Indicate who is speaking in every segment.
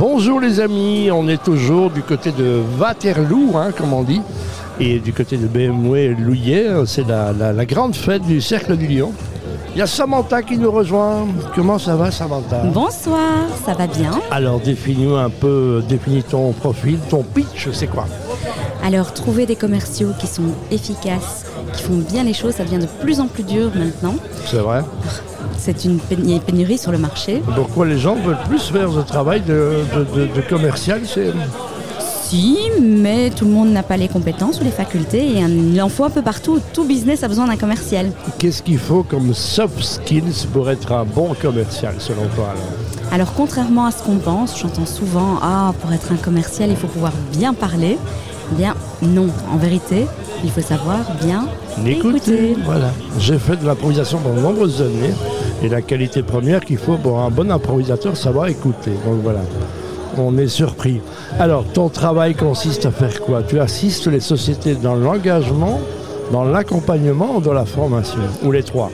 Speaker 1: Bonjour les amis, on est toujours du côté de Waterloo, hein, comme on dit, et du côté de BMW Louillet, c'est la, la- la grande fête du Cercle du Lion. Il y a Samantha qui nous rejoint. Comment ça va Samantha?
Speaker 2: Bonsoir, ça va bien?
Speaker 1: Alors définis-nous un peu, définis ton profil, ton pitch, c'est quoi?
Speaker 2: Alors, trouver des commerciaux qui sont efficaces, qui font bien les choses, ça devient de plus en plus dur maintenant.
Speaker 1: C'est vrai?
Speaker 2: C'est une pénu- pénurie sur le marché.
Speaker 1: Pourquoi les gens veulent plus faire ce travail de, de- de- de commercial.
Speaker 2: Si, mais tout le monde n'a pas les compétences ou les facultés et il en faut un peu partout. Tout business a besoin d'un commercial.
Speaker 1: Qu'est-ce qu'il faut comme soft skills pour être un bon commercial selon toi alors
Speaker 2: Alors, contrairement à ce qu'on pense, j'entends souvent Ah, pour être un commercial, il faut pouvoir bien parler. Eh Bien, non. En vérité, il faut savoir bien écouter.
Speaker 1: Voilà. J'ai fait de l'improvisation pendant de nombreuses années et la qualité première qu'il faut pour un bon improvisateur, savoir écouter. Donc voilà. On est surpris. Alors, ton travail consiste à faire quoi? Tu assistes les sociétés dans l'engagement, dans l'accompagnement ou dans la formation? Ou les trois?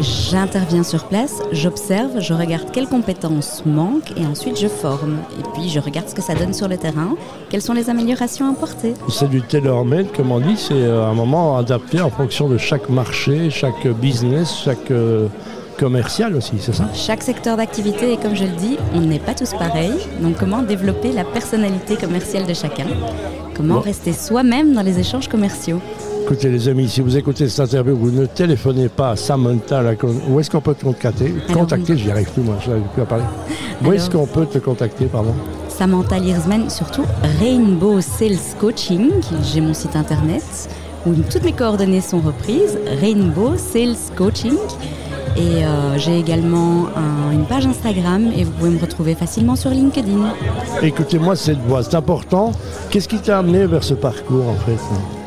Speaker 2: J'interviens sur place, j'observe, je regarde quelles compétences manquent et ensuite je forme. Et puis je regarde ce que ça donne sur le terrain, quelles sont les améliorations à apporter.
Speaker 1: C'est du tailor-made, comme on dit, c'est euh, un moment adapté en fonction de chaque marché, chaque business, chaque euh, commercial aussi, c'est ça
Speaker 2: Chaque secteur d'activité, et comme je le dis, on n'est pas tous pareils. Donc comment développer la personnalité commerciale de chacun? Comment
Speaker 1: Bon.
Speaker 2: rester soi-même dans les échanges commerciaux?
Speaker 1: Écoutez les amis, si vous écoutez cette interview, vous ne téléphonez pas à Samantha. la con- Où est-ce qu'on peut te contacter?
Speaker 2: Alors,
Speaker 1: Contacter, j'y arrive plus moi, je n'arrive plus à parler. Où est-ce qu'on peut te contacter, pardon?
Speaker 2: Samantha Liersman, surtout Rainbow Sales Coaching, j'ai mon site internet où toutes mes coordonnées sont reprises, Rainbow Sales Coaching. Et euh, j'ai également un- une page Instagram et vous pouvez me retrouver facilement sur LinkedIn.
Speaker 1: Écoutez-moi cette voix, c'est important. Qu'est-ce qui t'a amené vers ce parcours en fait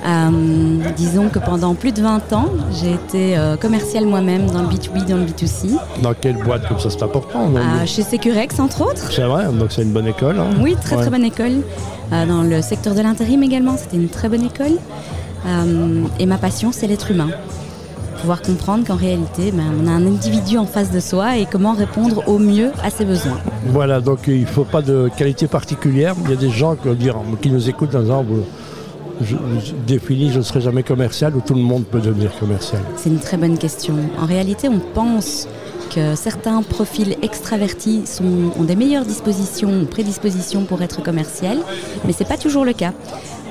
Speaker 2: Euh, disons que pendant plus de 20 ans, j'ai été euh, commerciale moi-même dans le B2B, dans le B2C,
Speaker 1: Dans quelle boîte comme ça c'est important
Speaker 2: euh, chez Securex entre autres.
Speaker 1: C'est vrai, donc c'est une bonne école. hein
Speaker 2: Oui, très
Speaker 1: Ouais.
Speaker 2: très bonne école. Dans le secteur de l'intérim également, c'était une très bonne école. Et ma passion, c'est l'être humain. Pouvoir comprendre qu'en réalité, ben, on a un individu en face de soi et comment répondre au mieux à ses besoins.
Speaker 1: Voilà, donc il ne faut pas de qualité particulière. Il y a des gens qui, nous écoutent en disant vous- je, je définis, je ne serai jamais commercial ou tout le monde peut devenir commercial.
Speaker 2: C'est une très bonne question. En réalité, on pense que certains profils extravertis sont- ont des meilleures dispositions ou prédispositions pour être commercial, mais ce n'est pas toujours le cas.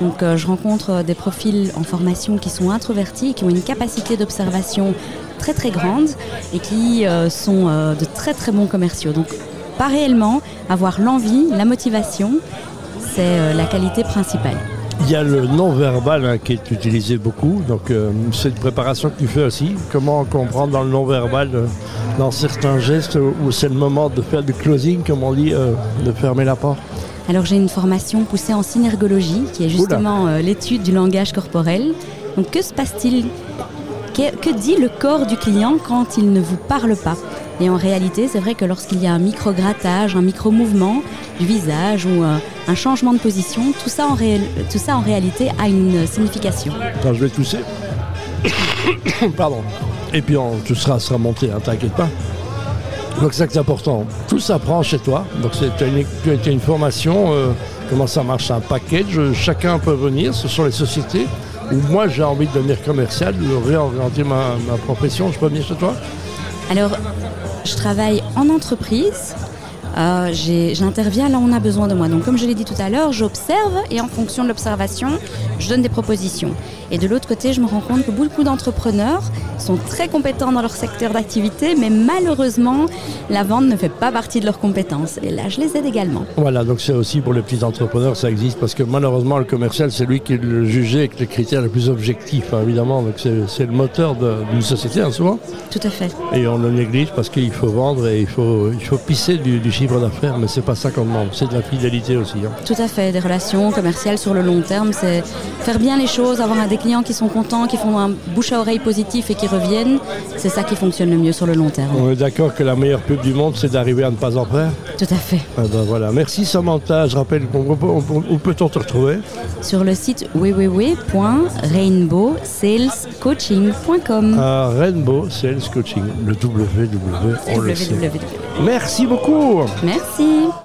Speaker 2: Donc euh, je rencontre euh, des profils en formation qui sont introvertis qui ont une capacité d'observation très très grande et qui euh, sont de très très bons commerciaux. Donc pas réellement, avoir l'envie, la motivation, c'est la qualité principale.
Speaker 1: Il y a le non-verbal hein, qui est utilisé beaucoup, donc c'est une préparation que tu fais aussi. Comment comprendre dans le non-verbal, dans certains gestes où c'est le moment de faire du closing, comme on dit, de fermer la porte?
Speaker 2: Alors j'ai une formation poussée en synergologie, qui est justement euh, l'étude du langage corporel. Donc que se passe-t-il? Que, que dit le corps du client quand il ne vous parle pas? Et en réalité, c'est vrai que lorsqu'il y a un micro-grattage, un micro-mouvement du visage ou euh, un changement de position, tout ça, en réel- tout ça en réalité a une signification.
Speaker 1: Quand je vais tousser. Pardon. Et puis on, tout sera, sera monté, hein, t'inquiète pas. Donc c'est ça que c'est important. Tout s'apprend chez toi. Donc as une, une formation. euh, comment ça marche un package. Chacun peut venir. Ce sont les sociétés. Ou moi j'ai envie de devenir commercial, de réorienter ma, ma profession. Je peux venir chez toi?
Speaker 2: Alors, je travaille en entreprise. Euh, J'interviens là où on a besoin de moi. Donc, comme je l'ai dit tout à l'heure, j'observe et en fonction de l'observation, je donne des propositions. Et de l'autre côté, je me rends compte que beaucoup d'entrepreneurs sont très compétents dans leur secteur d'activité, mais malheureusement, la vente ne fait pas partie de leurs compétences. Et là, je les aide également.
Speaker 1: Voilà, donc c'est aussi pour les petits entrepreneurs, ça existe, parce que malheureusement, le commercial, c'est lui qui est le jugé avec les critères les plus objectifs, hein, évidemment. Donc c'est le moteur d'une société, hein, souvent.
Speaker 2: Tout à fait.
Speaker 1: Et on le néglige parce qu'il faut vendre et il faut, il faut pisser du, du chiffre d'affaires, mais c'est pas ça qu'on demande, c'est de la fidélité aussi. hein.
Speaker 2: Tout à fait. Des relations commerciales sur le long terme, c'est faire bien les choses, avoir des clients qui sont contents, qui font un bouche à oreille positif et qui reviennent. C'est ça qui fonctionne le mieux sur le long terme.
Speaker 1: On est d'accord que la meilleure pub du monde, c'est d'arriver à ne pas en faire
Speaker 2: Tout à fait.
Speaker 1: Ah ben voilà. Merci Samantha, je rappelle, qu'on- où, peut-on te retrouver?
Speaker 2: Sur le site www.rainbowsalescoaching.com.
Speaker 1: À Rainbow Sales Coaching, le www, on le sait.
Speaker 2: www.
Speaker 1: Merci beaucoup
Speaker 2: Merci.